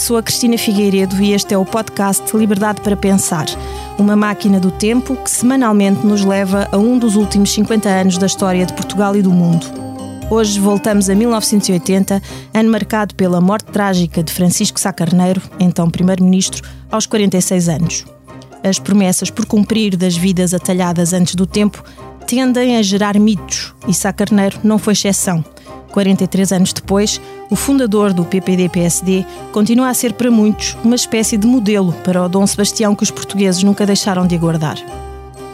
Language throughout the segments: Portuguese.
Sou a Cristina Figueiredo e este é o podcast Liberdade para Pensar, uma máquina do tempo que semanalmente nos leva a um dos últimos 50 anos da história de Portugal e do mundo. Hoje voltamos a 1980, ano marcado pela morte trágica de Francisco Sá Carneiro, então Primeiro-Ministro, aos 46 anos. As promessas por cumprir das vidas atalhadas antes do tempo tendem a gerar mitos e Sá Carneiro não foi exceção. 43 anos depois, o fundador do PPD-PSD continua a ser para muitos uma espécie de modelo para o Dom Sebastião que os portugueses nunca deixaram de aguardar.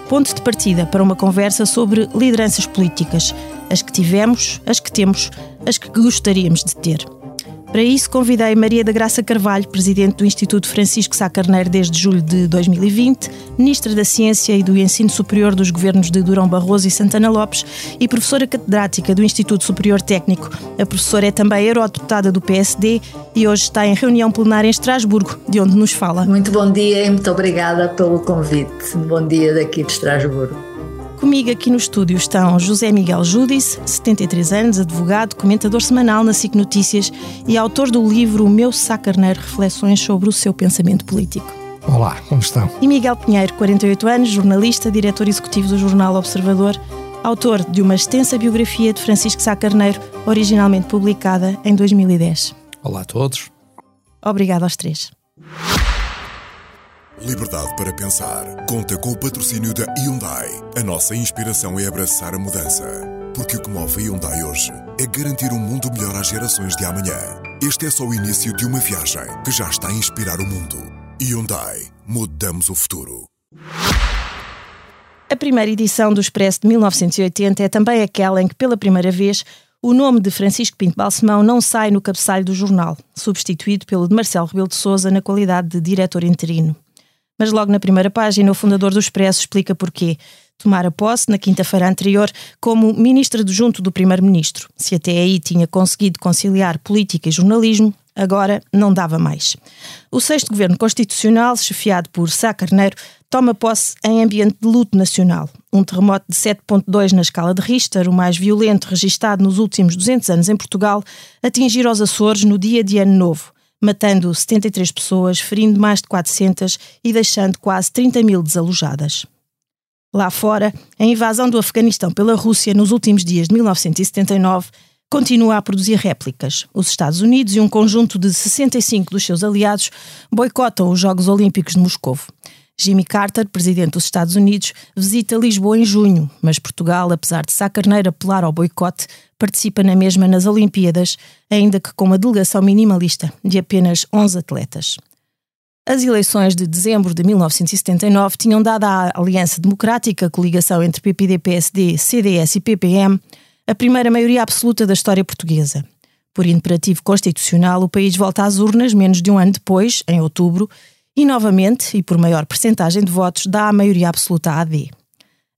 Ponto de partida para uma conversa sobre lideranças políticas, as que tivemos, as que temos, as que gostaríamos de ter. Para isso, convidei Maria da Graça Carvalho, presidente do Instituto Francisco Sá Carneiro desde julho de 2020, ministra da Ciência e do Ensino Superior dos governos de Durão Barroso e Santana Lopes e professora catedrática do Instituto Superior Técnico. A professora é também eurodeputada do PSD e hoje está em reunião plenária em Estrasburgo, de onde nos fala. Muito bom dia e muito obrigada pelo convite. Bom dia daqui de Estrasburgo. Comigo aqui no estúdio estão José Miguel Judice, 73 anos, advogado, comentador semanal na SIC Notícias e autor do livro O Meu Sacarneiro Reflexões sobre o seu pensamento político. Olá, como estão? E Miguel Pinheiro, 48 anos, jornalista, diretor executivo do jornal Observador, autor de uma extensa biografia de Francisco Sá Carneiro, originalmente publicada em 2010. Olá a todos. Obrigado aos três. Liberdade para pensar. Conta com o patrocínio da Hyundai. A nossa inspiração é abraçar a mudança. Porque o que move a Hyundai hoje é garantir um mundo melhor às gerações de amanhã. Este é só o início de uma viagem que já está a inspirar o mundo. Hyundai. Mudamos o futuro. A primeira edição do Expresso de 1980 é também aquela em que, pela primeira vez, o nome de Francisco Pinto Balsemão não sai no cabeçalho do jornal, substituído pelo de Marcelo Rebelo de Sousa na qualidade de diretor interino. Mas logo na primeira página, o fundador do Expresso explica porquê. Tomara posse na quinta-feira anterior como ministro adjunto do primeiro-ministro. Se até aí tinha conseguido conciliar política e jornalismo, agora não dava mais. O sexto governo constitucional, chefiado por Sá Carneiro, toma posse em ambiente de luto nacional. Um terremoto de 7.2 na escala de Richter, o mais violento registado nos últimos 200 anos em Portugal, atingir os Açores no dia de Ano Novo matando 73 pessoas, ferindo mais de 400 e deixando quase 30 mil desalojadas. Lá fora, a invasão do Afeganistão pela Rússia nos últimos dias de 1979 continua a produzir réplicas. Os Estados Unidos e um conjunto de 65 dos seus aliados boicotam os Jogos Olímpicos de Moscou. Jimmy Carter, presidente dos Estados Unidos, visita Lisboa em junho, mas Portugal, apesar de Sá Carneiro apelar ao boicote, participa na mesma nas Olimpíadas, ainda que com uma delegação minimalista de apenas 11 atletas. As eleições de dezembro de 1979 tinham dado à Aliança Democrática, coligação entre PPD, PSD, CDS e PPM, a primeira maioria absoluta da história portuguesa. Por imperativo constitucional, o país volta às urnas menos de um ano depois, em outubro, e novamente, e por maior percentagem de votos, dá a maioria absoluta à AD.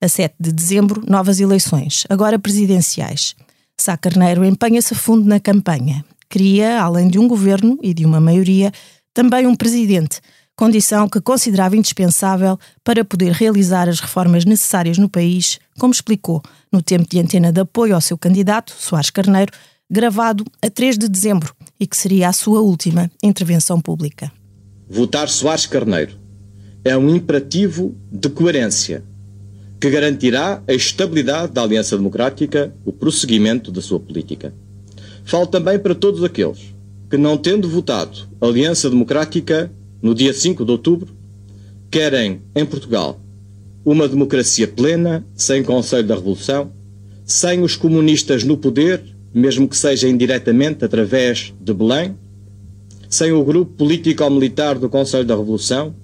A 7 de dezembro, novas eleições, agora presidenciais. Sá Carneiro empenha-se a fundo na campanha. Cria, além de um governo e de uma maioria, também um presidente, condição que considerava indispensável para poder realizar as reformas necessárias no país, como explicou no tempo de antena de apoio ao seu candidato, Soares Carneiro, gravado a 3 de dezembro e que seria a sua última intervenção pública. Votar Soares Carneiro é um imperativo de coerência que garantirá a estabilidade da Aliança Democrática, o prosseguimento da sua política. Falo também para todos aqueles que, não tendo votado Aliança Democrática no dia 5 de outubro, querem em Portugal uma democracia plena, sem Conselho da Revolução, sem os comunistas no poder, mesmo que seja indiretamente através de Belém, sem o grupo político-militar do Conselho da Revolução,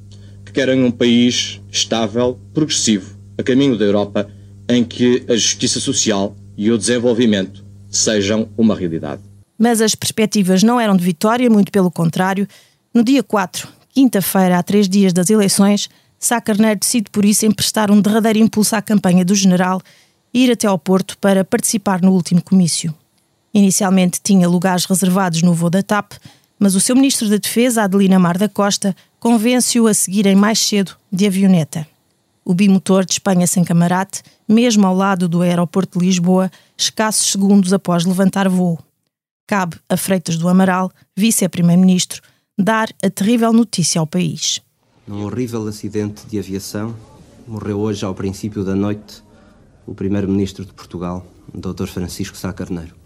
que querem um país estável, progressivo, a caminho da Europa, em que a justiça social e o desenvolvimento sejam uma realidade. Mas as perspectivas não eram de vitória, muito pelo contrário. No dia 4, quinta-feira, há três dias das eleições, Sá Carneiro decide por isso emprestar um derradeiro impulso à campanha do general e ir até ao Porto para participar no último comício. Inicialmente tinha lugares reservados no voo da TAP, mas o seu ministro da Defesa, Adelina Mar da Costa, convence-o a seguirem mais cedo de avioneta. O bimotor de Espanha sem camarate, mesmo ao lado do aeroporto de Lisboa, escassos segundos após levantar voo. Cabe a Freitas do Amaral, vice-primeiro-ministro, dar a terrível notícia ao país. Num horrível acidente de aviação, morreu hoje, ao princípio da noite, o Primeiro-Ministro de Portugal, Dr. Francisco Sá Carneiro.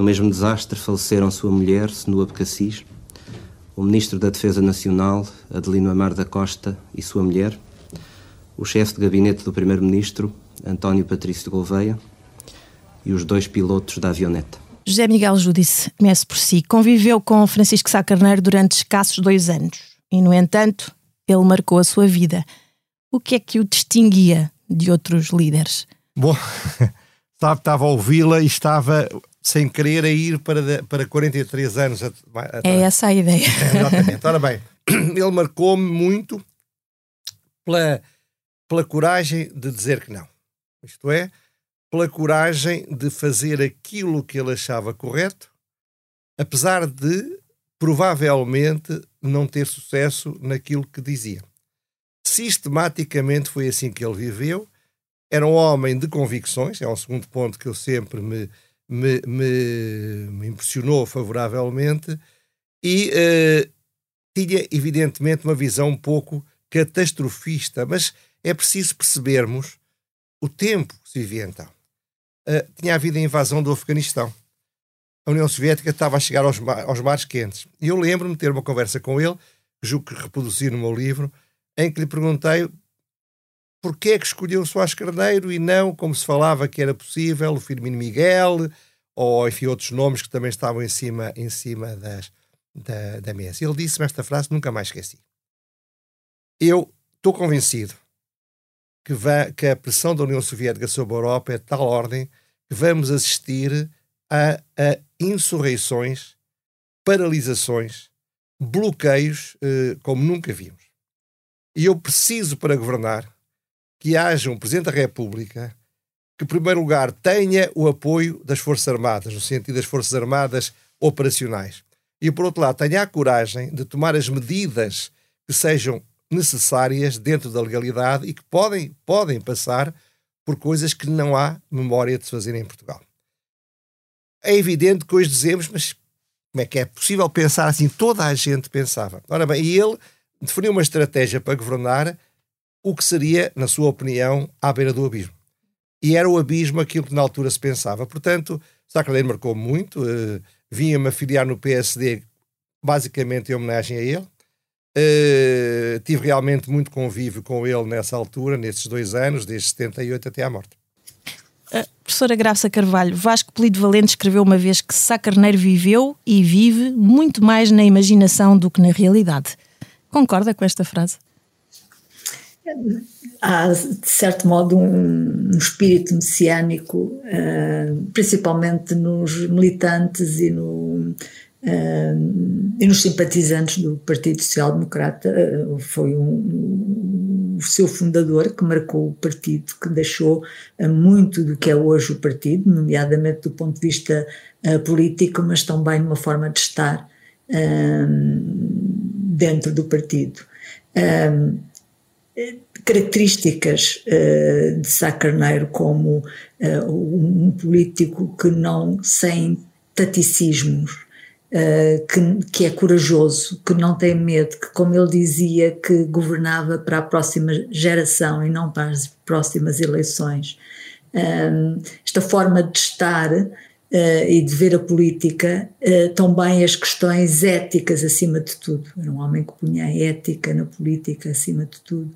No mesmo desastre faleceram sua mulher, Senua Becassis, o Ministro da Defesa Nacional, Adelino Amar da Costa, e sua mulher, o chefe de gabinete do Primeiro-Ministro, António Patrício de Gouveia, e os dois pilotos da avioneta. José Miguel Júdice, comece por si, conviveu com Francisco Sá Carneiro durante escassos dois anos e, no entanto, ele marcou a sua vida. O que é que o distinguia de outros líderes? Bom, sabe, estava a ouvi-la e estava sem querer a ir para, para 43 anos. É essa a ideia. É, exatamente. Ora bem, ele marcou-me muito pela, pela coragem de dizer que não. Isto é, pela coragem de fazer aquilo que ele achava correto, apesar de provavelmente não ter sucesso naquilo que dizia. Sistematicamente foi assim que ele viveu. Era um homem de convicções, é um segundo ponto que eu sempre me, me, me, me impressionou favoravelmente, e uh, tinha, evidentemente, uma visão um pouco catastrofista, mas é preciso percebermos o tempo que se vivia então. Uh, tinha havido a invasão do Afeganistão. A União Soviética estava a chegar aos, aos mares quentes. E eu lembro-me de ter uma conversa com ele, julgo que reproduzi no meu livro, em que lhe perguntei porquê é que escolheu o Soares Carneiro e não, como se falava que era possível, o Firmino Miguel, ou enfim, outros nomes que também estavam em cima, em cima das, da, da mesa. Ele disse-me esta frase, nunca mais esqueci. Eu estou convencido que, vai, que a pressão da União Soviética sobre a Europa é de tal ordem que vamos assistir a, a insurreições, paralisações, bloqueios eh, como nunca vimos. E eu preciso, para governar, que haja um Presidente da República que, em primeiro lugar, tenha o apoio das Forças Armadas, no sentido das Forças Armadas operacionais. E, por outro lado, tenha a coragem de tomar as medidas que sejam necessárias dentro da legalidade e que podem, podem passar por coisas que não há memória de se fazer em Portugal. É evidente que hoje dizemos, mas como é que é possível pensar assim? Toda a gente pensava. Ora bem, e ele definiu uma estratégia para governar o que seria, na sua opinião, à beira do abismo. E era o abismo aquilo que na altura se pensava. Portanto, Sá Carneiro marcou muito, uh, vinha-me afiliar no PSD basicamente em homenagem a ele. Uh, tive realmente muito convívio com ele nessa altura, nesses dois anos, desde 78 até à morte. A professora Graça Carvalho, Vasco Polido Valente escreveu uma vez que Sá Carneiro viveu e vive muito mais na imaginação do que na realidade. Concorda com esta frase? Há, de certo modo, um, um espírito messiânico, uh, principalmente nos militantes e no, Uh, e nos simpatizantes do Partido Social Democrata uh, foi um, o seu fundador que marcou o partido, que deixou muito do que é hoje o partido, nomeadamente do ponto de vista político, mas também numa forma de estar dentro do partido. Características de Sá Carneiro como um político que não sem taticismos Uh, que, que, é corajoso, que não tem medo, que, como ele dizia, que governava para a próxima geração e não para as próximas eleições. Uh, esta forma de estar uh, e de ver a política, também as questões éticas acima de tudo. Era um homem que punha a ética na política acima de tudo.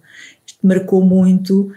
Isto marcou muito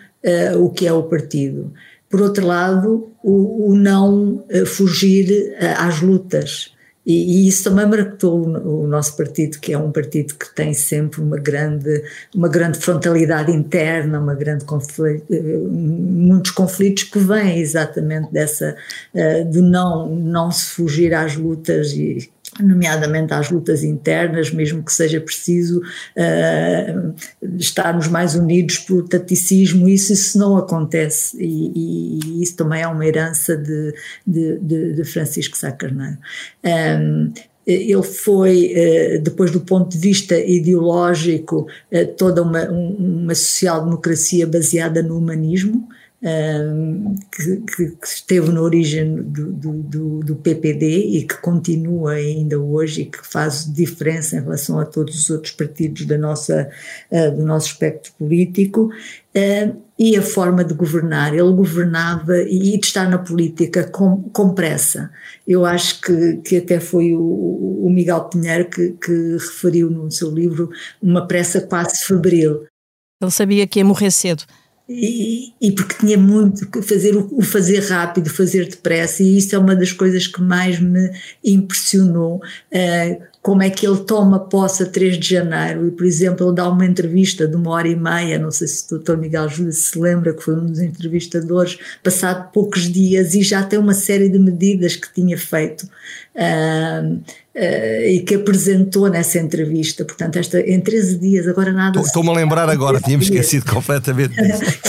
o que é o partido. Por outro lado, o, o não fugir às lutas e, e, isso também marcou o, nosso partido, que é um partido que tem sempre uma grande, uma grande frontalidade interna, uma grande conflito, eh, muitos conflitos que vêm exatamente dessa, uh, de não, não se fugir às lutas e nomeadamente às lutas internas, mesmo que seja preciso uh, estarmos mais unidos por taticismo, isso, isso não acontece e, e, isso também é uma herança de, de, de, de Francisco Sá Carneiro. Um, ele foi, eh, depois do ponto de vista ideológico, eh, toda uma, uma social-democracia baseada no humanismo, que, que, esteve na origem do, do, do, PPD e que continua ainda hoje e que faz diferença em relação a todos os outros partidos da nossa, uh, do nosso espectro político, e a forma de governar. Ele governava e de estar na política com, com pressa. Eu acho que, que até foi o, o Miguel Pinheiro que, que referiu no seu livro uma pressa quase febril. Ele sabia que ia morrer cedo. E, e, porque tinha muito que fazer o, fazer rápido, fazer depressa, e isso é uma das coisas que mais me impressionou. Uh, como é que ele toma posse a 3 de janeiro, e por exemplo, ele dá uma entrevista de uma hora e meia, não sei se o Dr. Miguel Júlia se lembra, que foi um dos entrevistadores, passado poucos dias, e já tem uma série de medidas que tinha feito. Uh, uh, e que apresentou nessa entrevista. Portanto, esta, em 13 dias, agora nada. Estou-me a lembrar agora, tínhamos esquecido completamente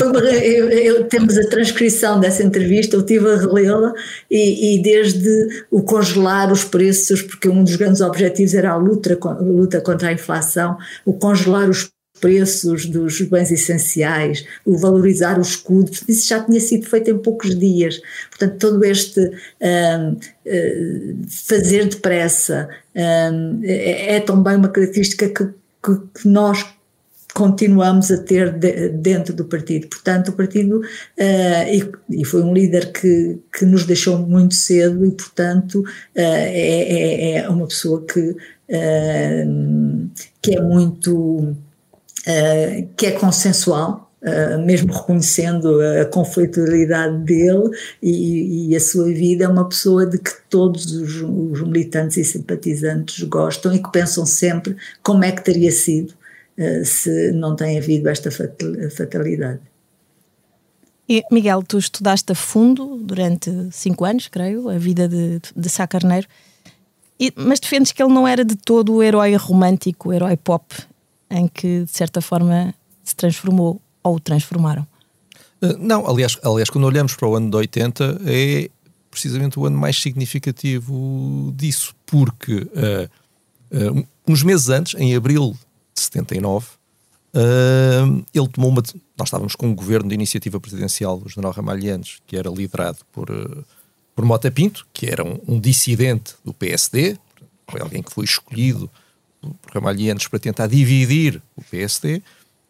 uma, eu, eu, temos a transcrição dessa entrevista, eu estive a relê-la e, e, desde o congelar os preços, porque um dos grandes objetivos era a luta, a luta contra a inflação, o congelar os preços dos bens essenciais, o valorizar o escudo, isso já tinha sido feito em poucos dias. Portanto, todo este um, uh, fazer depressa um, é, é, também uma característica que, que, que nós continuamos a ter de, dentro do partido. Portanto, o partido, uh, e, e, foi um líder que, que nos deixou muito cedo e, portanto, uh, é, é, é, uma pessoa que, uh, que é muito uh, que é consensual, Uh, mesmo reconhecendo a conflitualidade dele e, e, a sua vida, é uma pessoa de que todos os, os, militantes e simpatizantes gostam e que pensam sempre como é que teria sido uh, se não tem havido esta fatalidade. Miguel, tu estudaste a fundo durante cinco anos, creio, a vida de, de Sá Carneiro, e, mas defendes que ele não era de todo o herói romântico, o herói pop em que, de certa forma, se transformou ou transformaram? Uh, não, aliás, aliás, quando olhamos para o ano de 80, é precisamente o ano mais significativo disso, porque uh, uh, uns meses antes, em abril de 79, ele tomou uma. Nós estávamos com um governo de iniciativa presidencial, o general Ramalhianes, que era liderado por, por Mota Pinto, que era um, um dissidente do PSD, foi alguém que foi escolhido Ramalhianos para tentar dividir o PSD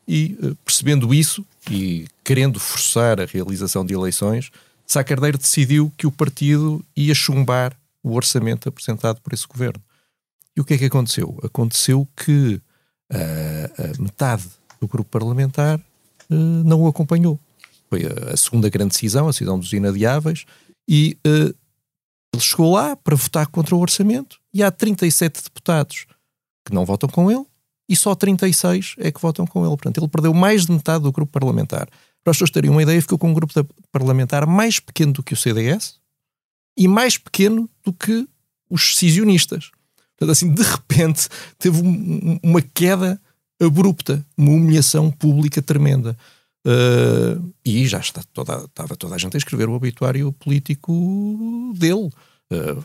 e, eh, percebendo isso e querendo forçar a realização de eleições, Sá Carneiro decidiu que o partido ia chumbar o orçamento apresentado por esse governo. E o que é que aconteceu? Aconteceu que uh, a metade do grupo parlamentar uh, não o acompanhou. Foi a, a, segunda grande decisão, a decisão dos inadiáveis, e uh, ele chegou lá para votar contra o orçamento e há 37 deputados que não votam com ele e só 36 é que votam com ele. Portanto, ele perdeu mais de metade do grupo parlamentar. Para as pessoas terem uma ideia, ficou com um grupo parlamentar mais pequeno do que o CDS e mais pequeno do que os decisionistas. Portanto, assim, de repente, teve um, uma queda abrupta, uma humilhação pública tremenda. Uh, e já está toda, estava toda a gente a escrever o obituário político dele. Uh,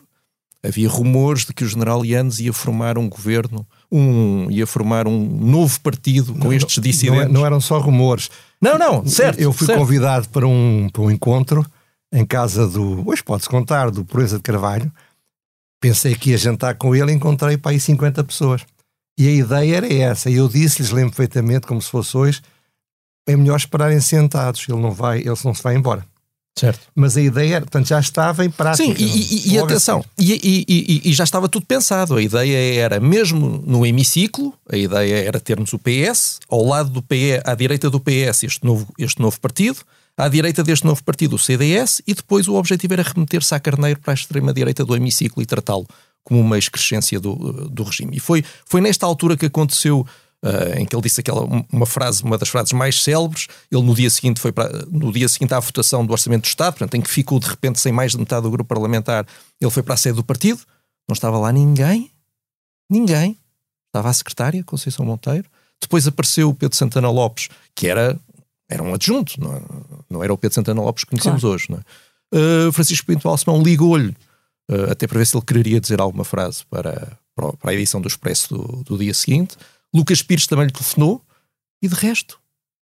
havia rumores de que o general Yanes ia formar um governo, um, ia formar um novo partido com não, estes dissidentes. Não, não, eram só rumores. Não, não, certo. Eu fui certo. convidado para um, para um encontro em casa do, hoje pode-se contar, do Proeza de Carvalho. Pensei que ia jantar com ele e encontrei para aí 50 pessoas. E a ideia era essa. E eu disse-lhes, lembro perfeitamente, como se fosse hoje, é melhor esperarem sentados, ele não vai, ele não se vai embora. Certo. Mas a ideia, portanto, já estava em prática. Sim, e, e, e atenção, e, e, já estava tudo pensado. A ideia era, mesmo no hemiciclo, a ideia era termos o PS, ao lado do PS, à direita do PS, este novo, este novo partido, à direita deste novo partido, o CDS, e depois o objetivo era remeter-se à Carneiro para a extrema-direita do hemiciclo e tratá-lo como uma excrescência do, do regime. E foi, foi nesta altura que aconteceu uh, em que ele disse aquela uma frase, uma das frases mais célebres. Ele no dia seguinte foi para, no dia seguinte à votação do orçamento do Estado, portanto, em que ficou de repente sem mais de metade do grupo parlamentar, ele foi para a sede do partido. Não estava lá ninguém, ninguém. Estava a secretária Conceição Monteiro. Depois apareceu o Pedro Santana Lopes, que era era um adjunto, não, não era o Pedro Santana Lopes que conhecemos claro. hoje. É? uh, Francisco Pinto Alcemão ligou-lhe uh, até para ver se ele quereria dizer alguma frase para, para a edição do Expresso do, do dia seguinte. Lucas Pires também lhe telefonou e de resto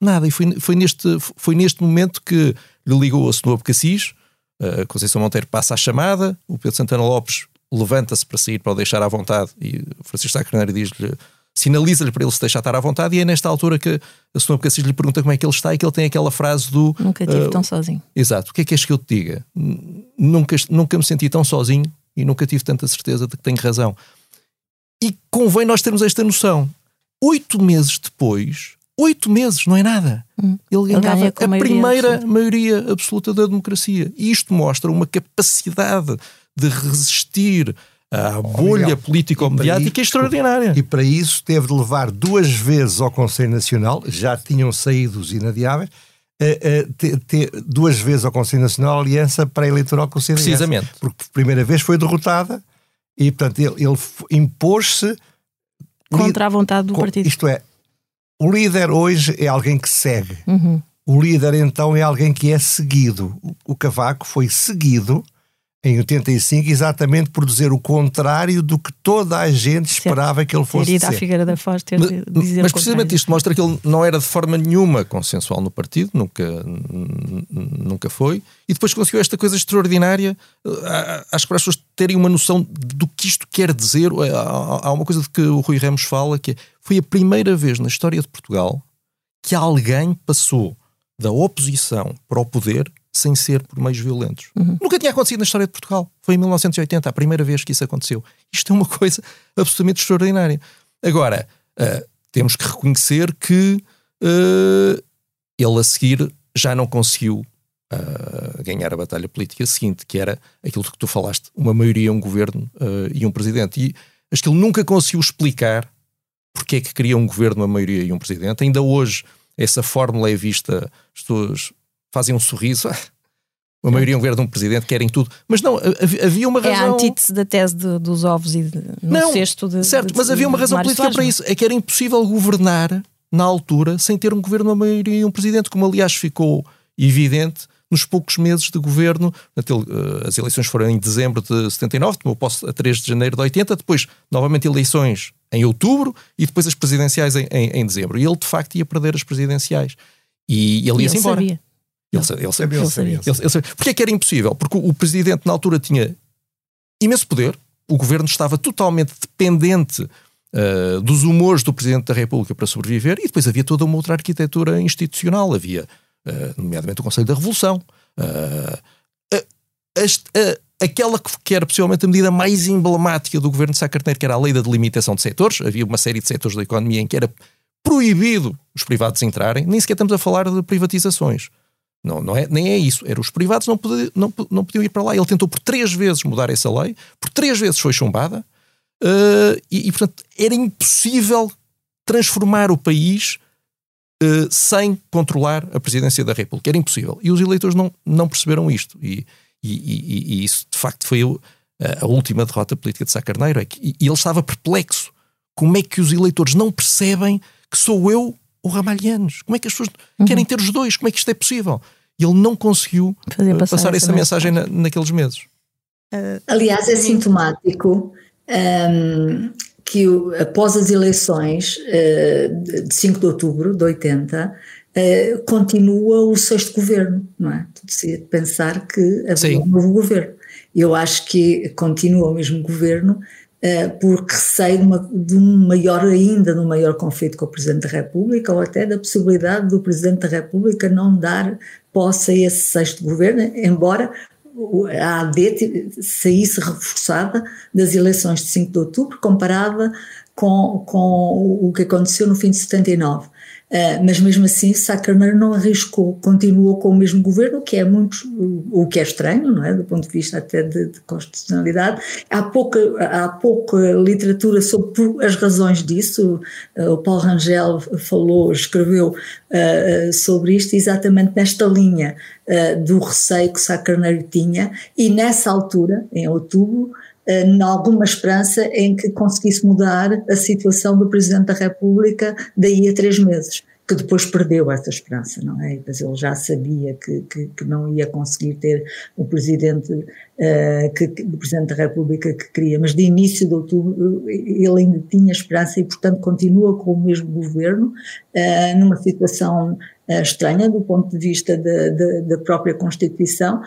Nada. E foi, foi, neste, foi neste momento que lhe ligou a Senobo Cassis, a Conceição Monteiro passa a chamada, o Pedro Santana Lopes levanta-se para sair, para o deixar à vontade, e o Francisco Sá Carneiro diz-lhe, sinaliza-lhe para ele se deixar estar à vontade, e é nesta altura que a Senobo Cassis lhe pergunta como é que ele está, e que ele tem aquela frase do... Nunca estive uh, tão sozinho. Exato. O que é que és que eu te diga? Nunca, nunca me senti tão sozinho e nunca tive tanta certeza de que tenho razão. E convém nós termos esta noção. Oito meses depois, oito meses, não é nada. Hum. Ele ganhava Ele a maioria primeira absoluta. maioria absoluta da democracia. E isto mostra uma capacidade de resistir à bolha político-mediática extraordinária. E para isso teve de levar duas vezes ao Conselho Nacional, já tinham saído os inadiáveis, uh, te, te, duas vezes ao Conselho Nacional aliança pré-eleitoral com o CDS. Precisamente. Porque por primeira vez foi derrotada e, portanto, ele, ele impôs-se contra a vontade do partido. Isto é, o líder hoje é alguém que segue. Uhum. O líder então é alguém que é seguido. O Cavaco foi seguido em 85 exatamente por dizer o contrário do que toda a gente esperava certo. que ele fosse ter ido à Figueira da Foz ter mas, dizer mas precisamente isto mostra que ele não era de forma nenhuma consensual no partido, nunca, nunca foi, e depois conseguiu esta coisa extraordinária, acho que para as pessoas terem uma noção do que isto quer dizer, há uma coisa de que o Rui Ramos fala, que é, foi a primeira vez na história de Portugal que alguém passou da oposição para o poder sem ser por meios violentos. Uhum. Nunca tinha acontecido na história de Portugal. Foi em 1980, a primeira vez que isso aconteceu. Isto é uma coisa absolutamente extraordinária. Agora, uh, temos que reconhecer que uh, ele a seguir já não conseguiu uh, ganhar a batalha política seguinte, que era aquilo que tu falaste, uma maioria, um governo e um presidente. E acho que ele nunca conseguiu explicar porque é que queria um governo, uma maioria e um presidente. Ainda hoje essa fórmula é vista, as pessoas fazem um sorriso. A maioria é um governo de um presidente, querem tudo. Mas não, havia uma razão. É a antítese da tese de, dos ovos e de, não, cesto de. Certo, de, mas havia uma razão política para isso. É que era impossível governar na altura sem ter um governo, uma maioria e um presidente, como aliás ficou evidente nos poucos meses de governo. Eh, as eleições foram em dezembro de 79, tomou posse a 3 de janeiro de 80, depois novamente eleições em outubro e depois as presidenciais em, em, em dezembro. E ele de facto ia perder as presidenciais. E ele ia-se embora. Sabia. Ele, ele, ele, sabia, ele, sabia. Ele, ele sabia. Porquê é que era impossível? Porque o, o presidente na altura tinha imenso poder, o governo estava totalmente dependente uh, dos humores do Presidente da República para sobreviver, e depois havia toda uma outra arquitetura institucional. Havia, uh, nomeadamente, o Conselho da Revolução. Uh, aquela que era possivelmente a medida mais emblemática do governo de Sá Carneiro, que era a lei da delimitação de setores. Havia uma série de setores da economia em que era proibido os privados entrarem, nem sequer estamos a falar de privatizações. Não, não é, nem é isso. Era os privados não, não, não podiam ir para lá. Ele tentou por três vezes mudar essa lei, por três vezes foi chumbada, uh, e, e, portanto era impossível transformar o país uh, sem controlar a presidência da República. Era impossível. E os eleitores não, não perceberam isto. E, e, e, e isso, de facto, foi a, a última derrota política de Sá Carneiro. É que, e ele estava perplexo. Como é que os eleitores não percebem que sou eu o Ramalhianos? Como é que as pessoas uhum. querem ter os dois? Como é que isto é possível? E ele não conseguiu Fazer passar, passar essa, mensagem na, naqueles meses. Uh, Aliás, é sintomático um, que após as eleições uh, de 5 de outubro de 80, uh, continua o sexto governo, não é? Se pensar que havia um novo governo. Eu acho que continua o mesmo governo, eh, por receio de, uma, de, um maior ainda, de um maior conflito com o Presidente da República ou até da possibilidade do Presidente da República não dar posse a esse sexto governo, embora a AD saísse reforçada das eleições de 5 de outubro comparada com, com o que aconteceu no fim de 79. Uh, mas mesmo assim, Carneiro não arriscou, continuou com o mesmo governo, o que é muito, o que é estranho, não é? Do ponto de vista até de, de constitucionalidade. Há pouca, há pouca literatura sobre as razões disso. Uh, o Paulo Rangel falou, escreveu uh, sobre isto exatamente nesta linha do receio que Sá Carneiro tinha, e nessa altura, em outubro, em alguma esperança em que conseguisse mudar a situação do Presidente da República daí a três meses. que depois perdeu essa esperança, não é? Mas ele já sabia que, que, que não ia conseguir ter o presidente, uh, que, o presidente da República que queria, mas de início de outubro ele ainda tinha esperança e, portanto, continua com o mesmo governo, uh, numa situação estranha do ponto de vista da, da, da própria Constituição,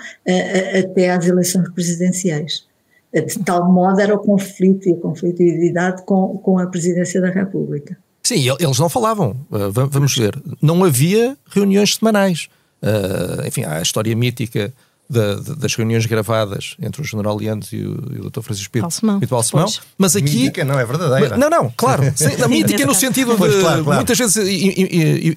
até às eleições presidenciais. De tal modo era o conflito e a conflitividade com, com a presidência da República. Sim, eles não falavam. Uh, vamos ver. Não havia reuniões semanais. Uh, enfim, há a história mítica das reuniões gravadas entre o General Leandro e o, e o Dr. Francisco Pinto Balsemão, mas aqui mítica não é verdadeira. Não, não, claro, sim, a mítica no sentido de claro, claro. muitas vezes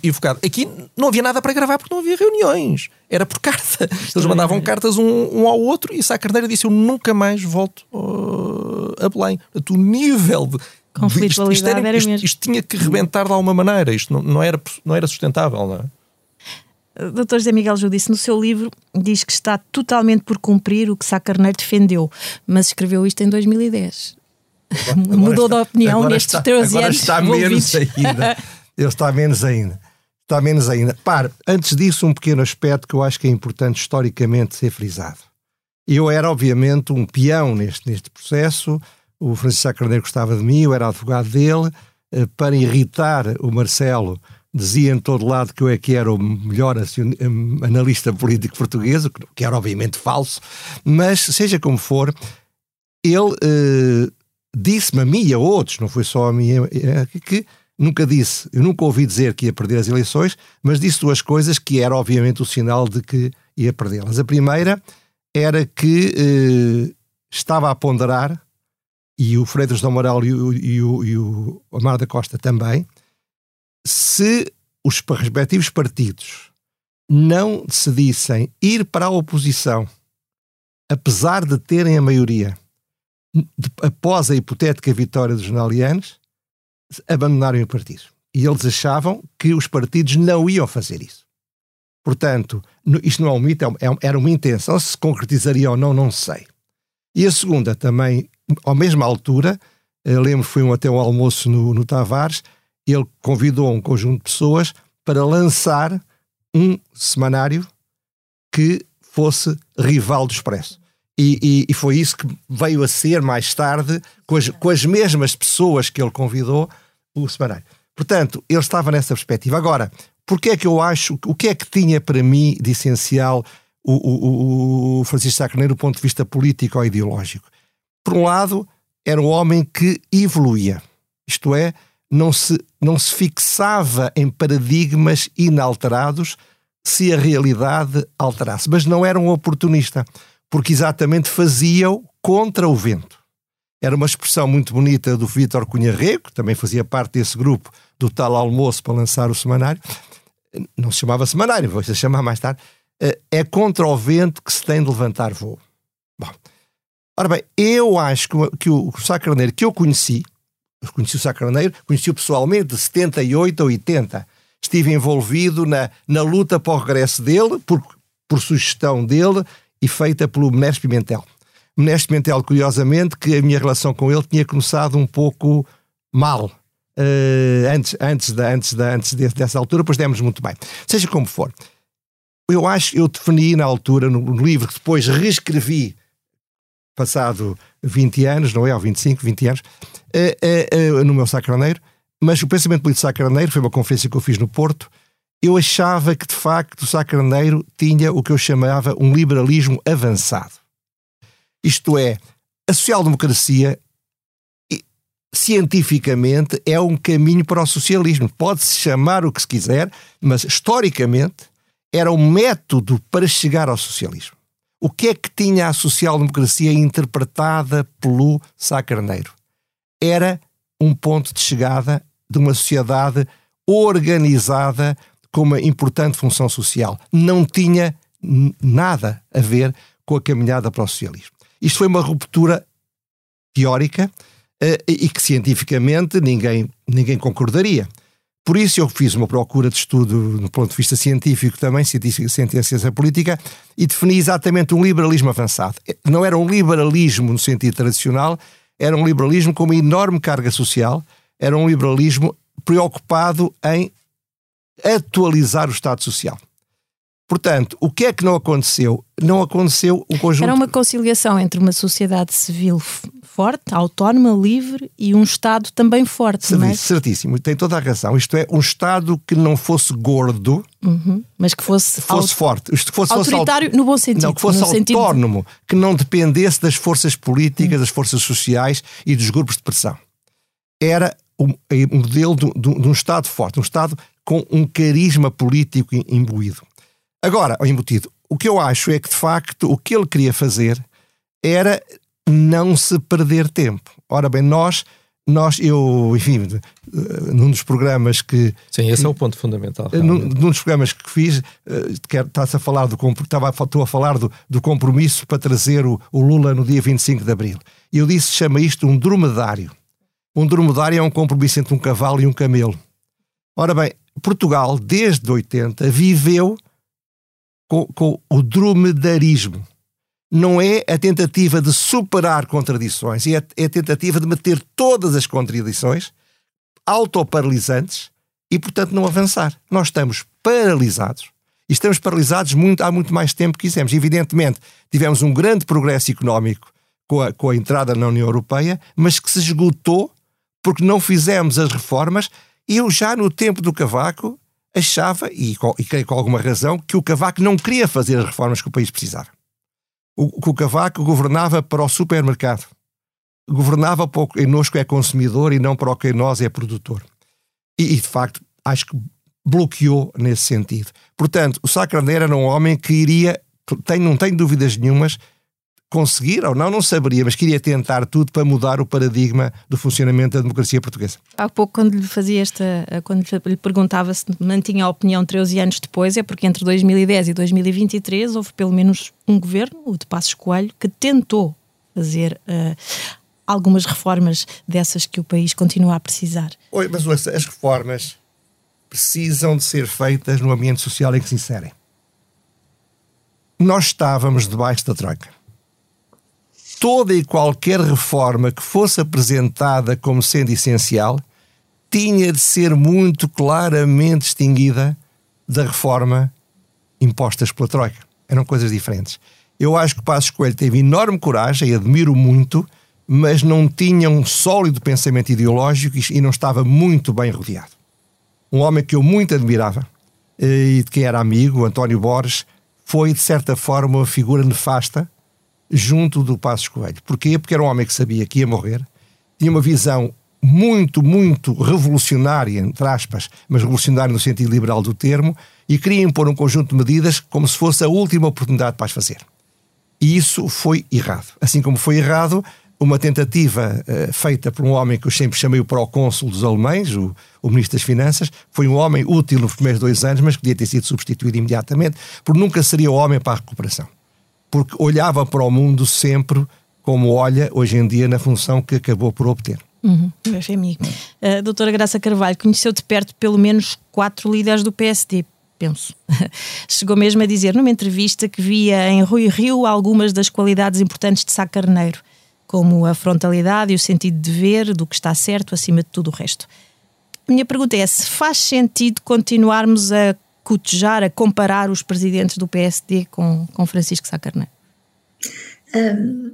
evocado. Aqui não havia nada para gravar porque não havia reuniões. Era por carta. Eles mandavam cartas um, um ao outro e Sá Carneiro disse: Eu nunca mais volto uh, a Belém. O nível de conflitualidade isto, isto, era, isto. Isto tinha que rebentar de alguma maneira, isto não, não, era, não era sustentável, não é? Dr. José Miguel Judice, no seu livro, diz que está totalmente por cumprir o que Sá Carneiro defendeu, mas escreveu isto em 2010. Agora Mudou está, de opinião nestes 13 agora anos. está menos ainda. Ele está menos ainda. Está menos ainda. Pare, antes disso, um pequeno aspecto que eu acho que é importante historicamente ser frisado. Eu era, obviamente, um peão neste, neste processo, o Francisco Sá Carneiro gostava de mim, eu era advogado dele, eh, para irritar o Marcelo, dizia em todo lado que eu é que era o melhor analista político português, que era obviamente falso, mas seja como for, ele eh, disse-me a mim e a outros, não foi só a mim, eh, que nunca disse, eu nunca ouvi dizer que ia perder as eleições, mas disse duas coisas que era obviamente o sinal de que ia perdê-las. A primeira era que eh, estava a ponderar e o Freitas do Amaral e o, e, o, e o Amar da Costa também, se os respectivos partidos não decidissem ir para a oposição, apesar de terem a maioria, após a hipotética vitória dos jornalianos, abandonarem o partido. E eles achavam que os partidos não iam fazer isso. Portanto, isto não é um mito, é, é era uma intenção. Se concretizaria ou não, não sei. E a segunda, também à mesma altura, lembro foi um, até um almoço no, no Tavares, ele convidou um conjunto de pessoas para lançar um semanário que fosse rival do Expresso. E, e, e, foi isso que veio a ser mais tarde, com as, com as mesmas pessoas que ele convidou, o semanário. Portanto, ele estava nessa perspectiva. Agora, porque é que eu acho, o que é que tinha para mim de essencial o, o, o Francisco Sá do ponto de vista político ou ideológico? Por um lado, era um homem que evoluía, isto é, não se, não se fixava em paradigmas inalterados se a realidade alterasse, mas não era um oportunista, porque exatamente fazia-o contra o vento. Era uma expressão muito bonita do Vítor Cunha Rego, que também fazia parte desse grupo do tal almoço para lançar o semanário. Não se chamava semanário, vou-se chamar mais tarde. Eh, é contra o vento que se tem de levantar voo. Bom, Ora bem, eu acho que, que o Sá Carneiro que eu conheci, conheci o Sá Carneiro, conheci-o pessoalmente de 78 a 80. Estive envolvido na, na luta para o regresso dele, por, por sugestão dele e feita pelo Menés Pimentel. Menés Pimentel, curiosamente, que a minha relação com ele tinha começado um pouco mal. Uh, antes, antes, da, antes, da, antes dessa altura, pois demos muito bem. Seja como for, eu acho, eu defini na altura, no, no livro que depois reescrevi passado 20 anos, não é? Ou 25, 20 anos, uh, uh, no meu sacraneiro. Mas o pensamento político sacraneiro foi uma conferência que eu fiz no Porto. Eu achava que, de facto, o sacraneiro tinha o que eu chamava um liberalismo avançado. Isto é, a social-democracia cientificamente é um caminho para o socialismo. Pode-se chamar o que se quiser, mas historicamente era um método para chegar ao socialismo. O que é que tinha a social-democracia interpretada pelo Sá Carneiro? Era um ponto de chegada de uma sociedade organizada com uma importante função social. Não tinha nada a ver com a caminhada para o socialismo. Isto foi uma ruptura teórica uh, e que cientificamente ninguém, ninguém concordaria. Por isso eu fiz uma procura de estudo do ponto de vista científico também, científico, ciência política, e defini exatamente um liberalismo avançado. Não era um liberalismo no sentido tradicional, era um liberalismo com uma enorme carga social, era um liberalismo preocupado em atualizar o Estado Social. Portanto, o que é que não aconteceu? Não aconteceu um conjunto. Era uma conciliação entre uma sociedade civil forte, autónoma, livre e um Estado também forte. Certíssimo, não é? certíssimo, tem toda a razão. Isto é, um Estado que não fosse gordo, uhum. mas que fosse, fosse forte. Isto fosse, autoritário fosse, no bom sentido. Não, que fosse autónomo, sentido... que não dependesse das forças políticas, uhum. das forças sociais e dos grupos de pressão. Era o um, um modelo de, de, de um Estado forte, um Estado com um carisma político imbuído. Agora, embutido, o que eu acho é que, de facto, o que ele queria fazer era não se perder tempo. Ora bem, nós, nós eu, enfim, num dos programas que. Sim, esse é o ponto fundamental. Num, num, dos programas que fiz, eh, está-se a falar do estava, estou a falar do, do compromisso para trazer o, o, Lula no dia 25 de Abril. E eu disse chama isto um dromedário. Um dromedário é um compromisso entre um cavalo e um camelo. Ora bem, Portugal, desde 80, viveu com, com o dromedarismo. Não é a tentativa de superar contradições, é a, é a tentativa de meter todas as contradições autoparalisantes e, portanto, não avançar. Nós estamos paralisados. E estamos paralisados muito, há muito mais tempo que quisemos. Evidentemente, tivemos um grande progresso económico com a, com a entrada na União Europeia, mas que se esgotou porque não fizemos as reformas. Eu já no tempo do Cavaco achava, e, e creio com alguma razão, que o Cavaco não queria fazer as reformas que o país precisava. O, que o Cavaco governava para o supermercado. Governava para o que que é consumidor e não para o que nós é produtor. E, e de facto, acho que bloqueou nesse sentido. Portanto, o Sacraneira era um homem que iria, tem, não tenho dúvidas nenhumas, conseguir ou não, não saberia, mas queria tentar tudo para mudar o paradigma do funcionamento da democracia portuguesa. Há pouco, quando lhe fazia esta, quando lhe perguntava se mantinha a opinião 13 anos depois, é porque entre 2010 e 2023 houve pelo menos um governo, o de Passos Coelho, que tentou fazer uh, algumas reformas dessas que o país continua a precisar. Oi, mas as reformas precisam de ser feitas no ambiente social em que se inserem. Nós estávamos debaixo da troika toda e qualquer reforma que fosse apresentada como sendo essencial tinha de ser muito claramente distinguida da reforma impostas pela Troika. Eram coisas diferentes. Eu acho que Passos Coelho teve enorme coragem, e admiro muito, mas não tinha um sólido pensamento ideológico e não estava muito bem rodeado. Um homem que eu muito admirava eh, e de quem era amigo, António Borges, foi de certa forma uma figura nefasta junto do Passos Coelho. Porquê? Porque era um homem que sabia que ia morrer, tinha uma visão muito, muito revolucionária, entre aspas, mas revolucionária no sentido liberal do termo, e queria impor um conjunto de medidas como se fosse a última oportunidade para as fazer. E isso foi errado. Assim como foi errado uma tentativa uh, feita por um homem que eu sempre chamei o procônsul dos alemães, o, o, ministro das Finanças, foi um homem útil nos primeiros dois anos, mas podia ter sido substituído imediatamente, porque nunca seria o homem para a recuperação porque olhava para o mundo sempre como olha hoje em dia na função que acabou por obter. Uhum, uh, doutora Graça Carvalho, conheceu de perto pelo menos quatro líderes do PSD, penso. Chegou mesmo a dizer numa entrevista que via em Rui Rio algumas das qualidades importantes de Sá Carneiro, como a frontalidade e o sentido de ver, do que está certo, acima de tudo o resto. A minha pergunta é se faz sentido continuarmos a cotejar, a comparar os presidentes do PSD com, com Francisco Sá Carneiro? Um,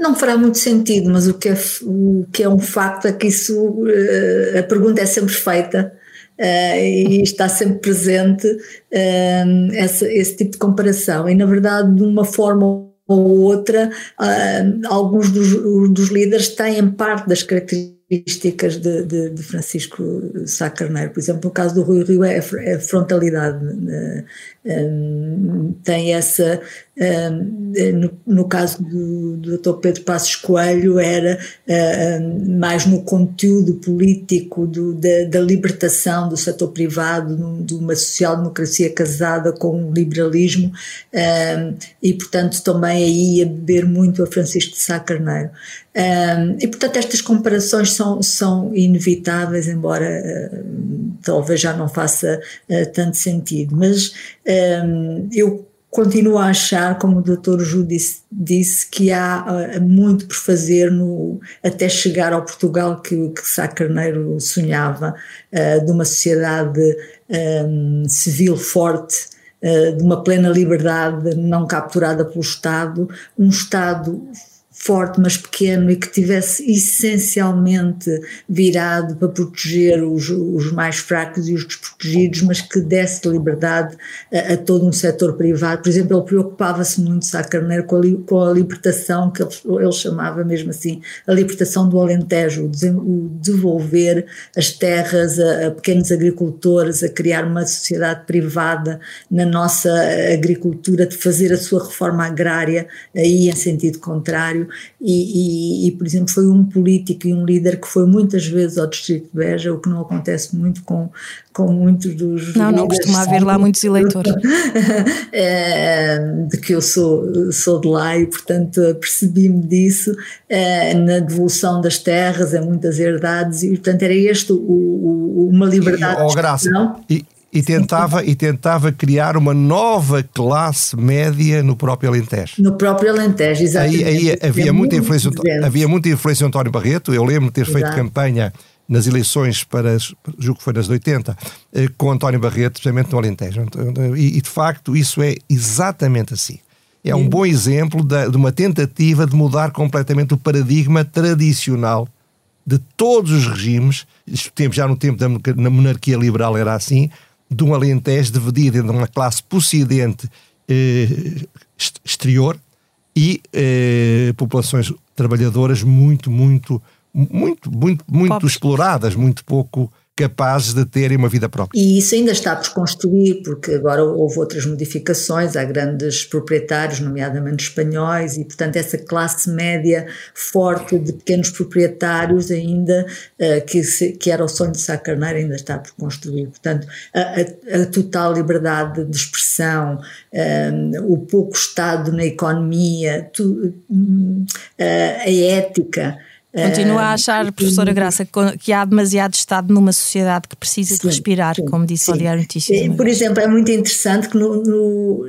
não fará muito sentido, mas o que, é, o que é um facto é que isso, uh, a pergunta é sempre feita uh, e está sempre presente uh, essa, esse tipo de comparação. E, na verdade, de uma forma ou outra, alguns dos, dos líderes têm parte das características características de, de, de, Francisco Sá Carneiro. Por exemplo, no caso do Rui Rio é a é frontalidade, né? um, tem essa, no, no, caso do, do Dr. Pedro Passos Coelho era um, mais no conteúdo político do, da, da, libertação do setor privado, de uma social-democracia casada com o liberalismo e portanto também aí ia beber muito a Francisco de Sá Carneiro. E portanto estas comparações são, são inevitáveis, embora uh, talvez já não faça uh, tanto sentido, mas eu continuo a achar, como o Dr. Ju disse, que há uh, muito por fazer no, até chegar ao Portugal que, que Sá Carneiro sonhava, uh, de uma sociedade um, civil forte, uh, de uma plena liberdade não capturada pelo Estado, um Estado forte, mas pequeno e que tivesse essencialmente virado para proteger os, os mais fracos e os desprotegidos, mas que desse liberdade a, a todo um setor privado. Por exemplo, ele preocupava-se muito, Sá Carneiro, com a, com a libertação, que ele, ele, chamava mesmo assim, a libertação do Alentejo, o devolver as terras a, a pequenos agricultores, a criar uma sociedade privada na nossa agricultura, de fazer a sua reforma agrária aí em sentido contrário e, e, e, por exemplo, foi um político e um líder que foi muitas vezes ao Distrito de Beja, o que não acontece muito com, com muitos dos. Não, não costuma haver lá muitos eleitores. é, de que eu sou, sou de lá e, portanto, percebi-me disso é, na devolução das terras, em muitas herdades, e, portanto, era este o, o, uma liberdade. E, oh, graça, e, e tentava, e tentava criar uma nova classe média no próprio Alentejo. No próprio Alentejo, exatamente. Aí, aí havia, muita influência, havia muita influência António Barreto, eu lembro de ter Exato. feito campanha nas eleições para, julgo que foi nas 80, eh, com António Barreto, precisamente no Alentejo. E, e de facto isso é exatamente assim. É um bom exemplo de, de uma tentativa de mudar completamente o paradigma tradicional de todos os regimes, já no tempo da monarquia liberal era assim, de um Alentejo dividido entre uma classe possidente eh, exterior e eh, populações trabalhadoras muito, muito, muito, muito, muito exploradas, muito pouco capazes de terem uma vida própria. E isso ainda está por construir, porque agora houve outras modificações, há grandes proprietários, nomeadamente espanhóis, e portanto essa classe média forte de pequenos proprietários ainda, uh, que, se, que era o sonho de Sá Carneiro, ainda está por construir. Portanto, a, a, a total liberdade de expressão, um, eh, o pouco Estado na economia, tu, uh, a ética, Continua a achar, professora Graça, que há demasiado Estado numa sociedade que precisa sim, de respirar, sim, como disse sim. o Diário Notícias. Por exemplo, é muito interessante que no, no,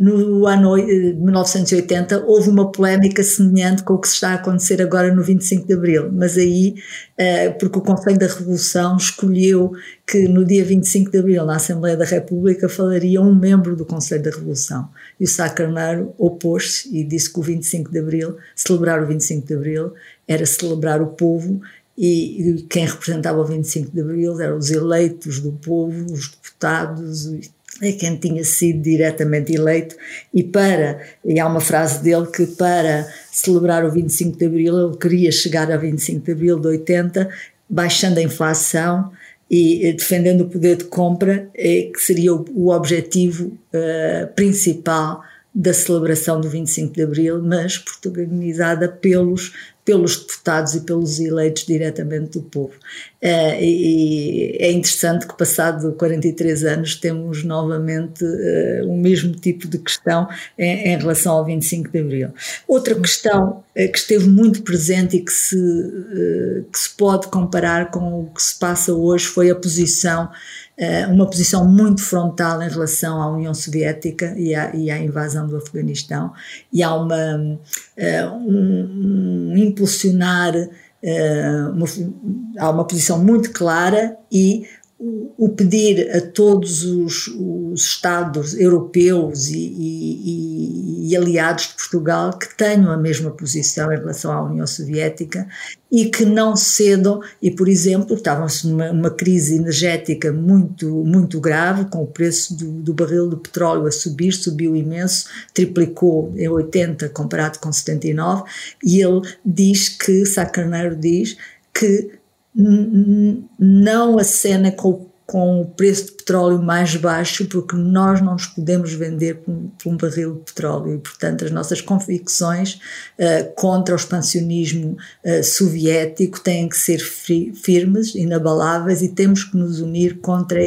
no ano 1980 eh, houve uma polémica semelhante com o que se está a acontecer agora no 25 de Abril, mas aí, eh, porque o Conselho da Revolução escolheu que no dia 25 de Abril, na Assembleia da República, falaria um membro do Conselho da Revolução. E o Sá Carneiro opôs-se e disse que o 25 de Abril, celebrar o 25 de Abril, era celebrar o povo e quem representava o 25 de Abril eram os eleitos do povo, os deputados, é quem tinha sido diretamente eleito. E para, e há uma frase dele que para celebrar o 25 de Abril, ele queria chegar a 25 de Abril de 80, baixando a inflação e defendendo o poder de compra, é, que seria o, objetivo uh, principal da celebração do 25 de Abril, mas protagonizada pelos pelos deputados e pelos eleitos diretamente do povo. É, e é interessante que, passado 43 anos, temos novamente uh, o mesmo tipo de questão em, relação ao 25 de Abril. Outra questão uh, que esteve muito presente e que se, que se pode comparar com o que se passa hoje foi a posição uma posição muito frontal em relação à União Soviética e à, e à invasão do Afeganistão, e há uma, um, um impulsionar uh, uma, há uma posição muito clara e o pedir a todos os, os Estados europeus e, e, e, aliados de Portugal que tenham a mesma posição em relação à União Soviética e que não cedam, e por exemplo, estavam-se numa, numa, crise energética muito, muito grave, com o preço do, do barril de petróleo a subir, subiu imenso, triplicou em 80 comparado com 79, e ele diz que, Sá Carneiro diz que não acena com, com o preço de petróleo mais baixo, porque nós não nos podemos vender por, por um barril de petróleo e, portanto, as nossas convicções uh, contra o expansionismo uh, soviético têm que ser firmes, inabaláveis e temos que nos unir contra,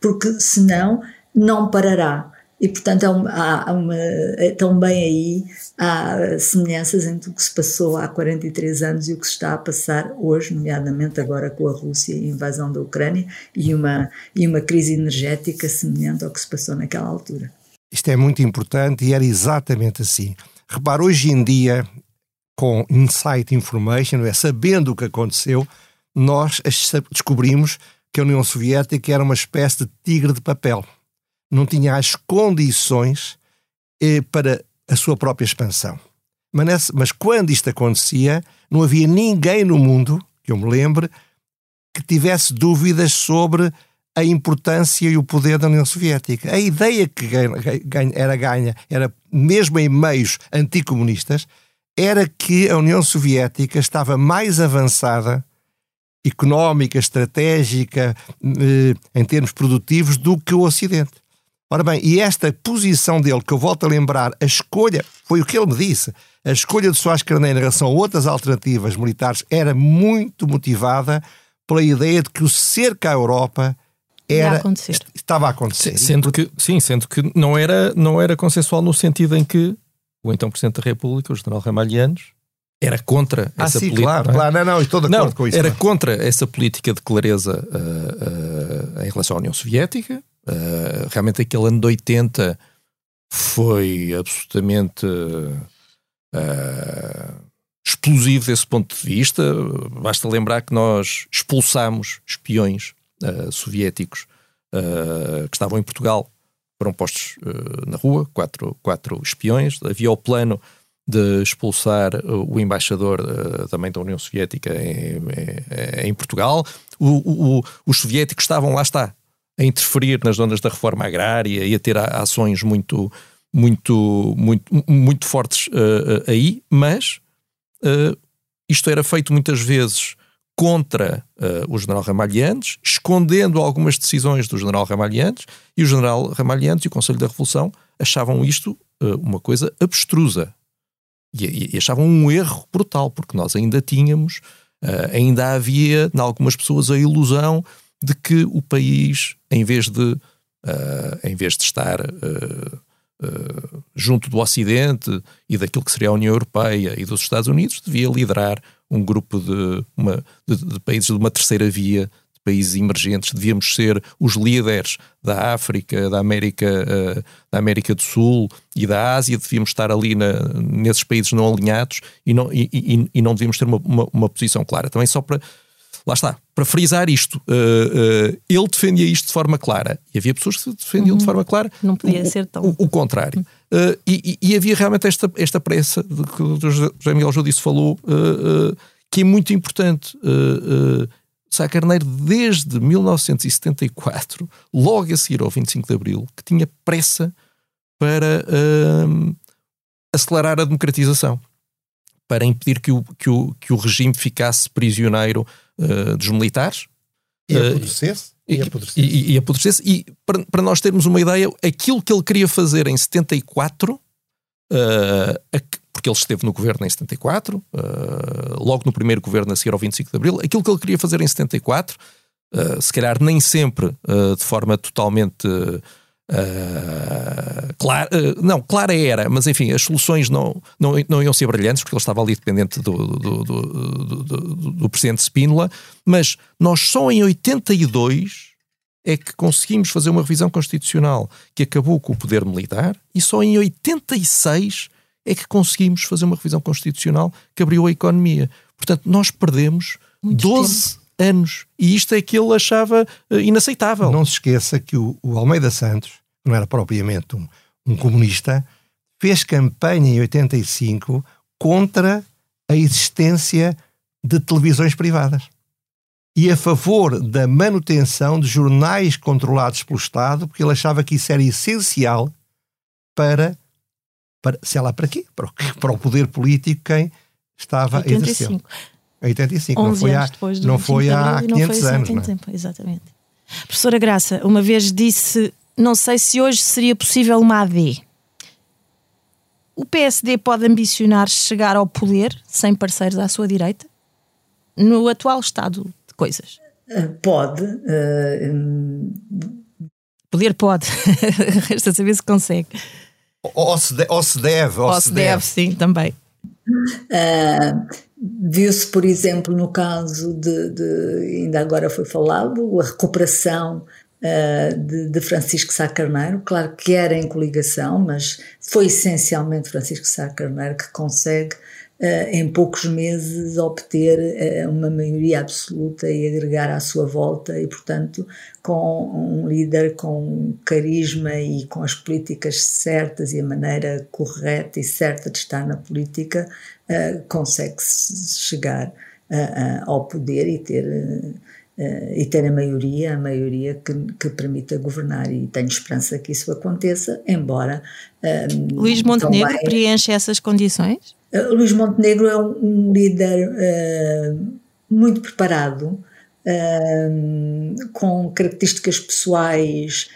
porque senão não parará. E, portanto, há, uma, é, também aí há semelhanças entre o que se passou há 43 anos e o que se está a passar hoje, nomeadamente agora com a Rússia e a invasão da Ucrânia e uma, e uma crise energética semelhante ao que se passou naquela altura. Isto é muito importante e era exatamente assim. Repara, hoje em dia, com Insight Information, é, sabendo o que aconteceu, nós descobrimos que a União Soviética era uma espécie de tigre de papel. Não tinha as condições eh, para a sua própria expansão. Mas, nessa, mas quando isto acontecia, não havia ninguém no mundo, que eu me lembre, que tivesse dúvidas sobre a importância e o poder da União Soviética. A ideia que era ganha, era mesmo em meios anticomunistas, era que a União Soviética estava mais avançada económica, estratégica, eh, em termos produtivos, do que o Ocidente. Ora bem, e esta posição dele, que eu volto a lembrar, a escolha, foi o que ele me disse, a escolha de Soares Carneiro em relação a outras alternativas militares era muito motivada pela ideia de que o cerco à Europa era, estava a acontecer. Sendo que, sim, sendo que não era, não era consensual no sentido em que o então Presidente da República, o General Ramalhianos, era contra ah, essa sim, política. Claro, não, é? claro, não, não, estou de acordo não, com isso. Era não. contra essa política de clareza uh, uh, em relação à União Soviética. Uh, realmente aquele ano de 80 foi absolutamente explosivo desse ponto de vista. Basta lembrar que nós expulsámos espiões soviéticos que estavam em Portugal foram postos uh, na rua, quatro, quatro espiões. Havia o plano de expulsar o embaixador uh, também da União Soviética em, em, em Portugal. O, o, os soviéticos estavam, lá está, a interferir nas zonas da reforma agrária e a ter ações muito, muito, muito, muito fortes uh, aí, mas isto era feito muitas vezes contra uh, o general Ramalhiantes, escondendo algumas decisões do general Ramalhiantes, e o general Ramalhiantes e o Conselho da Revolução achavam isto uh, uma coisa abstrusa. E, e, achavam um erro brutal, porque nós ainda tínhamos, uh, ainda havia, em algumas pessoas, a ilusão de que o país, em vez de, em vez de estar junto do Ocidente e daquilo que seria a União Europeia e dos Estados Unidos, devia liderar um grupo de, uma, de, de países de uma terceira via, de países emergentes, devíamos ser os líderes da África, da América, uh, da América do Sul e da Ásia, devíamos estar ali na, nesses países não alinhados e não, e, e, e não devíamos ter uma, uma, uma, posição clara. Também só para, lá está, para frisar isto, uh, uh, ele defendia isto de forma clara e havia pessoas que defendiam uhum. de forma clara não podia o, ser tão... o, o contrário. Uhum. Uh, e, e, havia realmente esta, esta pressa de que o José Miguel Judice falou, que é muito importante. Sá Carneiro, desde 1974, logo a seguir ao 25 de Abril, que tinha pressa para acelerar a democratização, para impedir que o, que o, que o regime ficasse prisioneiro dos militares. E apodrecesse? E, e, e apodrecesse. E para, para nós termos uma ideia, aquilo que ele queria fazer em 74, uh, a, porque ele esteve no governo em 74, uh, logo no primeiro governo a seguir ao 25 de Abril, aquilo que ele queria fazer em 74, uh, se calhar nem sempre uh, de forma totalmente Uh, clara, uh, não, clara era, mas enfim, as soluções não, não, não iam ser brilhantes, porque ele estava ali dependente do, do, do, do, do presidente Spínola, mas nós só em 82 é que conseguimos fazer uma revisão constitucional que acabou com o poder militar, e só em 86 é que conseguimos fazer uma revisão constitucional que abriu a economia. Portanto, nós perdemos Muito 12 tempo anos. E isto é que ele achava uh, inaceitável. Não se esqueça que o, o Almeida Santos, que não era propriamente um, um comunista, fez campanha em 85 contra a existência de televisões privadas e a favor da manutenção de jornais controlados pelo Estado, porque ele achava que isso era essencial para, para sei lá para quê, para o, para o poder político quem estava 85. a exercer. 85, não foi há, não foi há 500 foi anos. Não é? tempo, exatamente. Professora Graça, uma vez disse: não sei se hoje seria possível uma AD. O PSD pode ambicionar chegar ao poder sem parceiros à sua direita? No atual estado de coisas? Eh, pode. Uh, poder pode. Resta saber se consegue. Ou se, de, ou se deve. Ou, ou se, se deve. deve, sim, também. Uh, Viu-se, por exemplo, no caso de, de, ainda agora foi falado, a recuperação uh, de, de, Francisco Sá Carneiro. Claro que era em coligação, mas foi essencialmente Francisco Sá Carneiro que consegue Uh, em poucos meses obter uh, uma maioria absoluta e agregar à sua volta e portanto com um líder com carisma e com as políticas certas e a maneira correta e certa de estar na política uh, consegue chegar ao poder e ter e ter a maioria, a maioria que, que permita governar e tenho esperança que isso aconteça, embora Luís Montenegro também, preenche essas condições? Uh, Luís Montenegro é um, um líder uh, muito preparado, uh, com características pessoais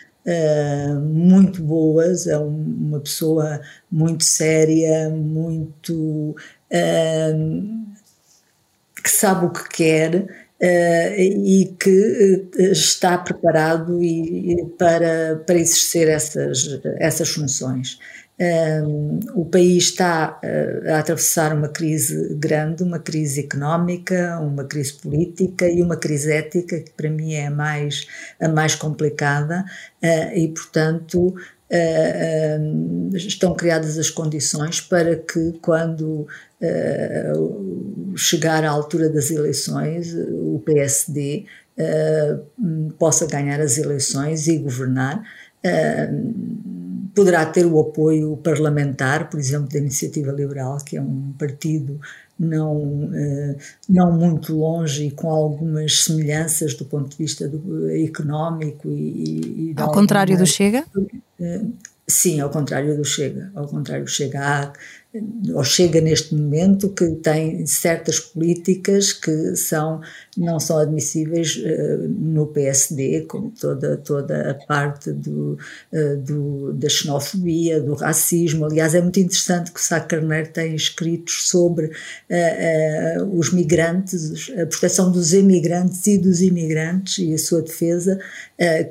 muito boas, é uma pessoa muito séria, muito que sabe o que quer e que está preparado e, para, para exercer essas, essas funções. Um, o país está uh, a atravessar uma crise grande, uma crise económica, uma crise política e uma crise ética, que para mim é a mais, a mais complicada, uh, e portanto uh, estão criadas as condições para que, quando chegar à altura das eleições, o PSD possa ganhar as eleições e governar poderá ter o apoio parlamentar, por exemplo, da Iniciativa Liberal, que é um partido não, eh, não muito longe e com algumas semelhanças do ponto de vista do, económico e, e ao contrário do Chega? Eh, sim, ao contrário do Chega. Ao contrário do Chega, há ou chega neste momento que tem certas políticas que são não são admissíveis uh, no PSD, como toda toda a parte do, uh, do, da xenofobia, do racismo. Aliás, é muito interessante que o Sá Carneiro tem escritos sobre uh, os migrantes, a proteção dos emigrantes e dos imigrantes e a sua defesa,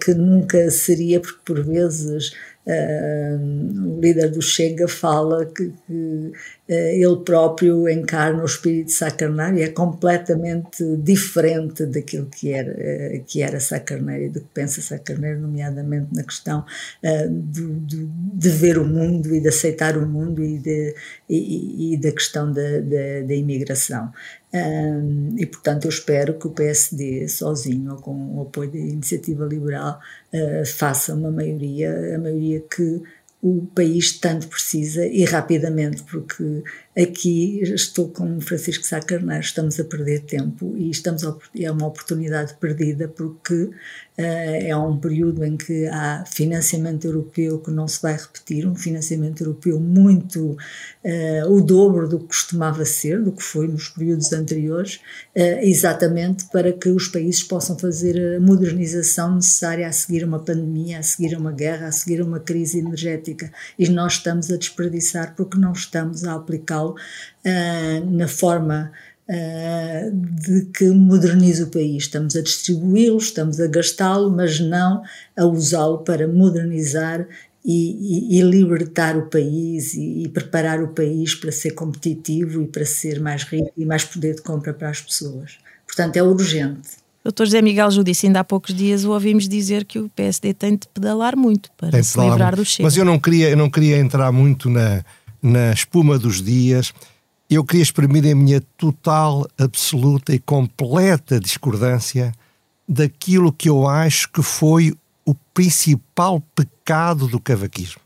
que nunca seria, porque por vezes Uh, o líder do Chega fala que, que uh, ele próprio encarna o espírito sacarneiro e é completamente diferente daquilo que era, uh, que era sacarneiro e do que pensa sacarneiro, nomeadamente na questão do, do, de ver o mundo e de aceitar o mundo e, de, e, e da questão da, da, da imigração. Um, e, portanto, eu espero que o PSD, sozinho ou com o apoio da Iniciativa Liberal, uh, faça uma maioria, a maioria que o país tanto precisa e rapidamente, porque aqui estou com Francisco Sá Carneiro, estamos a perder tempo e estamos a, é uma oportunidade perdida porque uh, é um período em que há financiamento europeu que não se vai repetir, um financiamento europeu muito uh, o dobro do que costumava ser, do que foi nos períodos anteriores, uh, exatamente para que os países possam fazer a modernização necessária a seguir uma pandemia, a seguir uma guerra, a seguir uma crise energética. E nós estamos a desperdiçar porque não estamos a aplicá-lo uh, na forma uh, de que moderniza o país. Estamos a distribuí-lo, estamos a gastá-lo, mas não a usá-lo para modernizar e, e, e, libertar o país e, e, preparar o país para ser competitivo e para ser mais rico e mais poder de compra para as pessoas. Portanto, é urgente. Doutor José Miguel Judice, ainda há poucos dias o ouvimos dizer que o PSD tem de pedalar muito para se livrar muito. do Chega. Mas eu não queria, eu não queria entrar muito na, na espuma dos dias, eu queria exprimir a minha total, absoluta e completa discordância daquilo que eu acho que foi o principal pecado do cavaquismo.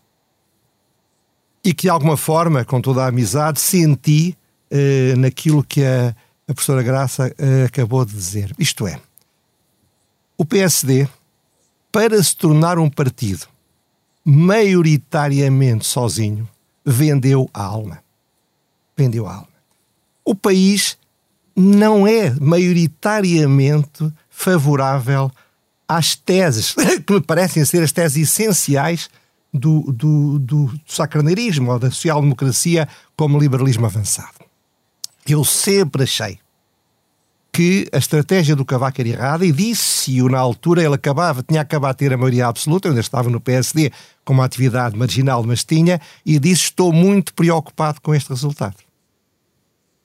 E que, de alguma forma, com toda a amizade, senti eh, naquilo que a, a professora Graça eh, acabou de dizer. Isto é, o PSD, para se tornar um partido maioritariamente sozinho, vendeu a alma. Vendeu a alma. O país não é maioritariamente favorável às teses, que me parecem ser as teses essenciais do, do, do sacraneirismo ou da social-democracia como liberalismo avançado. Eu sempre achei que a estratégia do Cavaco era errada e disse-o na altura, ele acabava, tinha acabado de ter a maioria absoluta, ainda estava no PSD com uma atividade marginal, mas tinha, e disse estou muito preocupado com este resultado.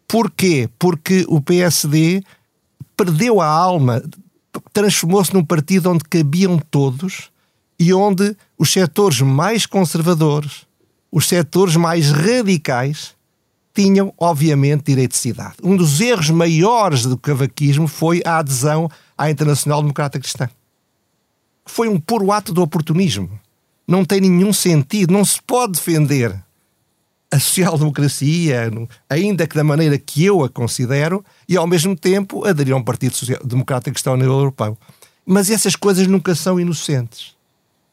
Porquê? Porque o PSD perdeu a alma, transformou-se num partido onde cabiam todos e onde os setores mais conservadores, os setores mais radicais, tinham, obviamente, direito de cidade. Um dos erros maiores do cavaquismo foi a adesão à Internacional Democrata Cristã. Foi um puro ato de oportunismo. Não tem nenhum sentido, não se pode defender a social-democracia, ainda que da maneira que eu a considero, e ao mesmo tempo aderir a um Partido Social Democrata Cristão nível europeu. Mas essas coisas nunca são inocentes.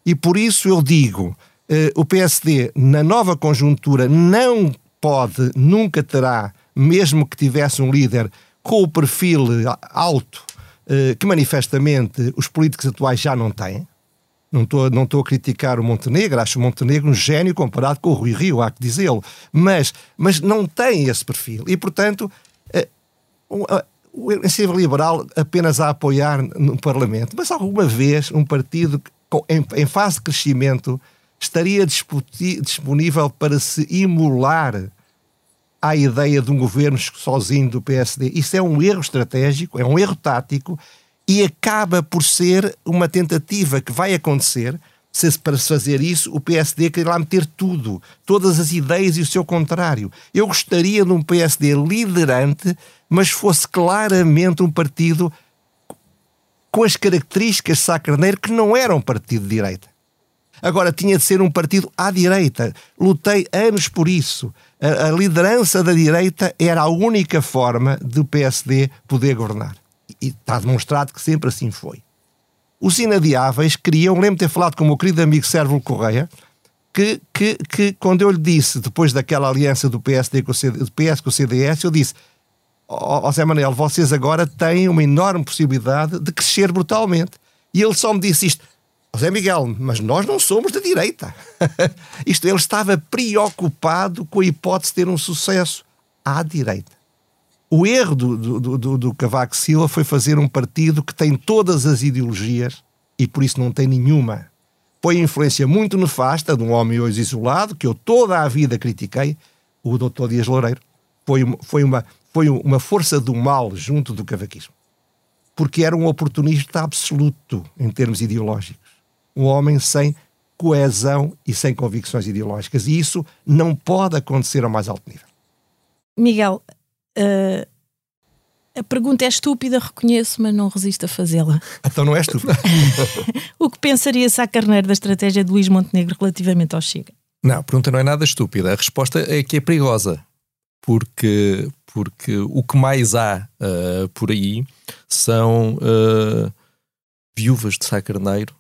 E por isso eu digo, eh, o PSD, na nova conjuntura, não pode, nunca terá, mesmo que tivesse um líder com o perfil alto, eh, que manifestamente os políticos atuais já não têm. Não estou não a criticar o Montenegro, acho o Montenegro um gênio comparado com o Rui Rio, há que dizê-lo. Mas, mas não tem esse perfil. E, portanto, eh, o Iniciativa Liberal apenas a apoiar no Parlamento. Mas alguma vez um partido em fase de crescimento estaria disponível para se imular à ideia de um governo sozinho do PSD. Isso é um erro estratégico, é um erro tático e acaba por ser uma tentativa que vai acontecer se para fazer isso o PSD quer lá meter tudo, todas as ideias e o seu contrário. Eu gostaria de um PSD liderante, mas fosse claramente um partido com as características de Sá Carneiro que não era um partido de direita. Agora, tinha de ser um partido à direita. Lutei anos por isso. A, a liderança da direita era a única forma do PSD poder governar. E está demonstrado que sempre assim foi. Os inadiáveis queriam, lembro de ter falado com o meu querido amigo Sérvulo Correia, que, que, que quando eu lhe disse, depois daquela aliança do PSD com o, CD, do PS com o CDS, eu disse: Ó oh, Zé Manuel, vocês agora têm uma enorme possibilidade de crescer brutalmente. E ele só me disse isto: José Miguel, mas nós não somos da direita. Isto, ele estava preocupado com a hipótese de ter um sucesso à direita. O erro do, do, do, do Cavaco Silva foi fazer um partido que tem todas as ideologias e por isso não tem nenhuma. Foi influência muito nefasta de um homem hoje isolado, que eu toda a vida critiquei, o Dr. Dias Loureiro. Foi, foi, uma, foi uma força do mal junto do cavaquismo. Porque era um oportunista absoluto em termos ideológicos um homem sem coesão e sem convicções ideológicas. E isso não pode acontecer ao mais alto nível. Miguel, uh, a pergunta é estúpida, reconheço, mas não resisto a fazê-la. Então não é estúpida. o que pensaria Sá Carneiro da estratégia de Luís Montenegro relativamente ao Chega? Não, a pergunta não é nada estúpida. A resposta é que é perigosa. Porque, porque o que mais há uh, por aí são uh, viúvas de Sá Carneiro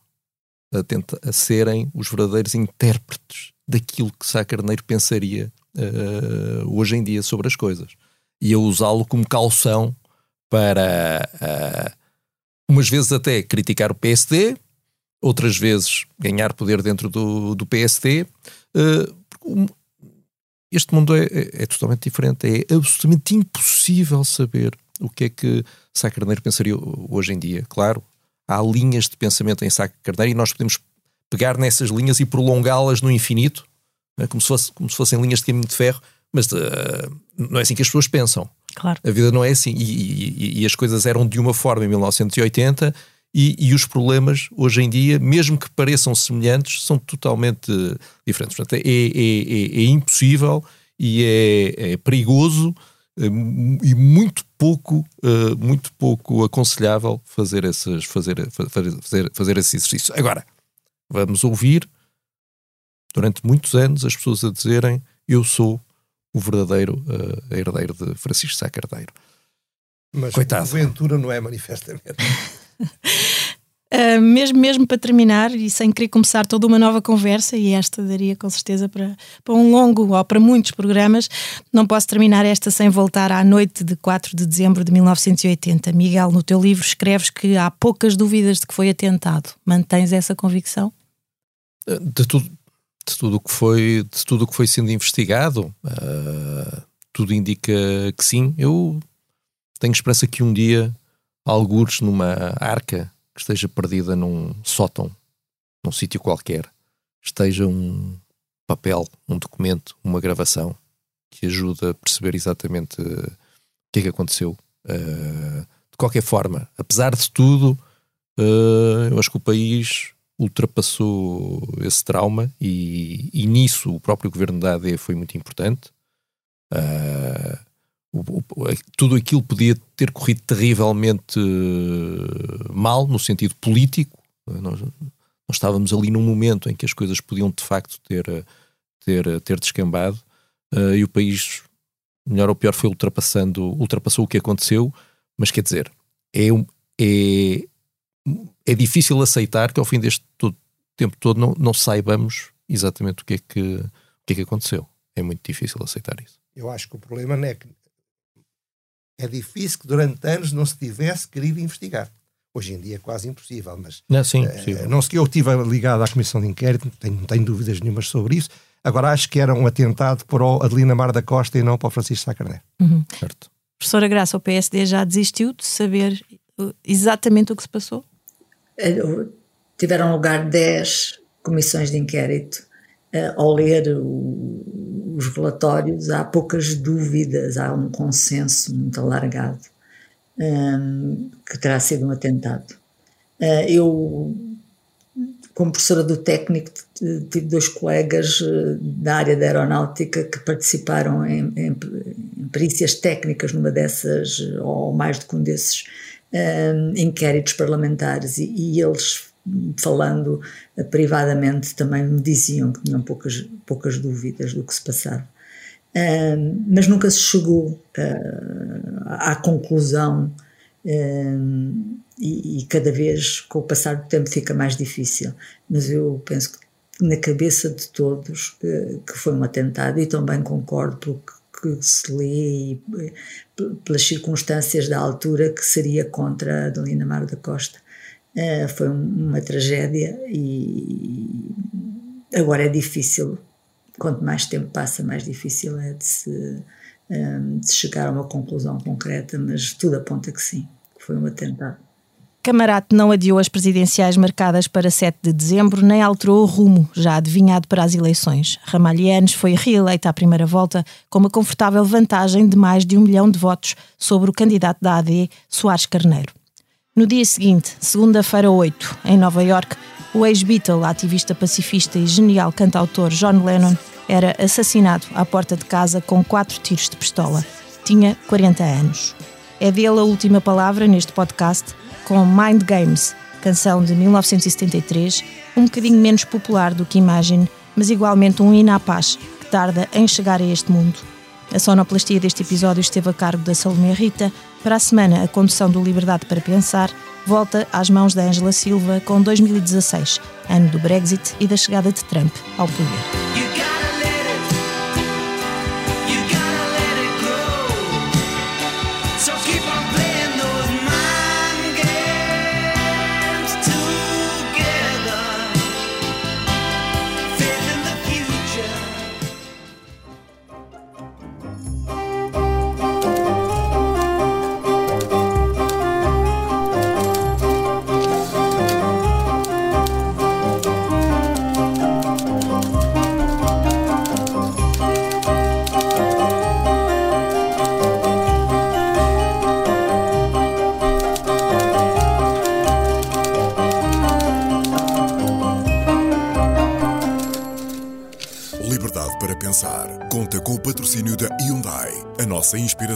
a, tenta, a serem os verdadeiros intérpretes daquilo que Sá Carneiro pensaria uh, hoje em dia sobre as coisas. E a usá-lo como calção para, uh, umas vezes até criticar o PSD, outras vezes ganhar poder dentro do, do PSD. Uh, este mundo é, é, é, totalmente diferente. É absolutamente impossível saber o que é que Sá Carneiro pensaria hoje em dia. Claro, há linhas de pensamento em Sá Carneiro e nós podemos pegar nessas linhas e prolongá-las no infinito, né? como, se fosse, como se fossem linhas de caminho de ferro, mas uh, não é assim que as pessoas pensam. Claro. A vida não é assim. E, e, e as coisas eram de uma forma em 1980 e, e, os problemas hoje em dia, mesmo que pareçam semelhantes, são totalmente diferentes. Portanto, é, é, é, é impossível e é, é perigoso eh, e muito pouco, uh, muito pouco aconselhável fazer, esses, fazer, fazer, fazer esse exercício. Agora, vamos ouvir durante muitos anos as pessoas a dizerem eu sou o verdadeiro uh, herdeiro de Francisco Sá Carneiro. Mas Coitado. Ventura não é manifestamente. Uh, mesmo, mesmo para terminar, e sem querer começar toda uma nova conversa, e esta daria com certeza para, para um longo ou para muitos programas, não posso terminar esta sem voltar à noite de 4 de dezembro de 1980. Miguel, no teu livro escreves que há poucas dúvidas de que foi atentado. Mantens essa convicção? De tudo, de tudo que foi de tudo que foi sendo investigado, uh, tudo indica que sim. Eu tenho esperança que um dia, algures numa arca que esteja perdida num sótão, num sítio qualquer, esteja um papel, um documento, uma gravação que ajuda a perceber exatamente uh, o que é que aconteceu. Uh, de qualquer forma, apesar de tudo, uh, eu acho que o país ultrapassou esse trauma e, e nisso o próprio governo da AD foi muito importante. Uh, tudo aquilo podia ter corrido terrivelmente mal no sentido político. Nós, nós, estávamos ali num momento em que as coisas podiam de facto ter, ter, ter descambado e o país, melhor ou pior, foi ultrapassando, ultrapassou o que aconteceu, mas quer dizer, é, é, é difícil aceitar que ao fim deste todo, tempo todo não, não saibamos exatamente o que, é que, o que é que aconteceu. É muito difícil aceitar isso. Eu acho que o problema é que é difícil que durante anos não se tivesse querido investigar. Hoje em dia é quase impossível, mas não, sim, uh, não sei, eu estive ligado à comissão de inquérito, tenho, não tenho dúvidas nenhumas sobre isso. Agora acho que era um atentado para o Adelina Mar da Costa e não para o Francisco Sacarneiro. Uhum. Certo. Professora Graça, o PSD já desistiu de saber uh, exatamente o que se passou? É, tiveram lugar 10 comissões de inquérito. Uh, ao ler o, os relatórios, há poucas dúvidas, há um consenso muito alargado um, que terá sido um atentado. Uh, eu, como professora do técnico, tive dois colegas uh, da área da aeronáutica que participaram em, em, em perícias técnicas numa dessas, ou mais do que um desses, um, inquéritos parlamentares, e, e eles falando uh, privadamente também me diziam que tinham poucas, poucas dúvidas do que se passava mas nunca se chegou uh, à conclusão uh, e, e, cada vez com o passar do tempo fica mais difícil. Mas eu penso que na cabeça de todos uh, que foi um atentado e também concordo pelo que, que se lê e pelas circunstâncias da altura que seria contra a Adelina Mar da Costa. Foi uma tragédia e agora é difícil quanto mais tempo passa, mais difícil é de se, um, de chegar a uma conclusão concreta, mas tudo aponta que sim, que foi um atentado. Camarate não adiou as presidenciais marcadas para 7 de dezembro, nem alterou o rumo, já adivinhado para as eleições. Ramalhianes foi reeleita à primeira volta com uma confortável vantagem de mais de um milhão de votos sobre o candidato da AD, Soares Carneiro. No dia seguinte, segunda-feira 8, em Nova York, o ex-Beatle, ativista pacifista e genial cantautor John Lennon era assassinado à porta de casa com quatro tiros de pistola. Tinha 40 anos. É dele a última palavra neste podcast com Mind Games, canção de 1973, um bocadinho menos popular do que Imagine, mas igualmente um hino à paz que tarda em chegar a este mundo. A sonoplastia deste episódio esteve a cargo da Salomé Rita. Para a semana, a condução do Liberdade para Pensar volta às mãos da Angela Silva com 2016, ano do Brexit e da chegada de Trump ao poder.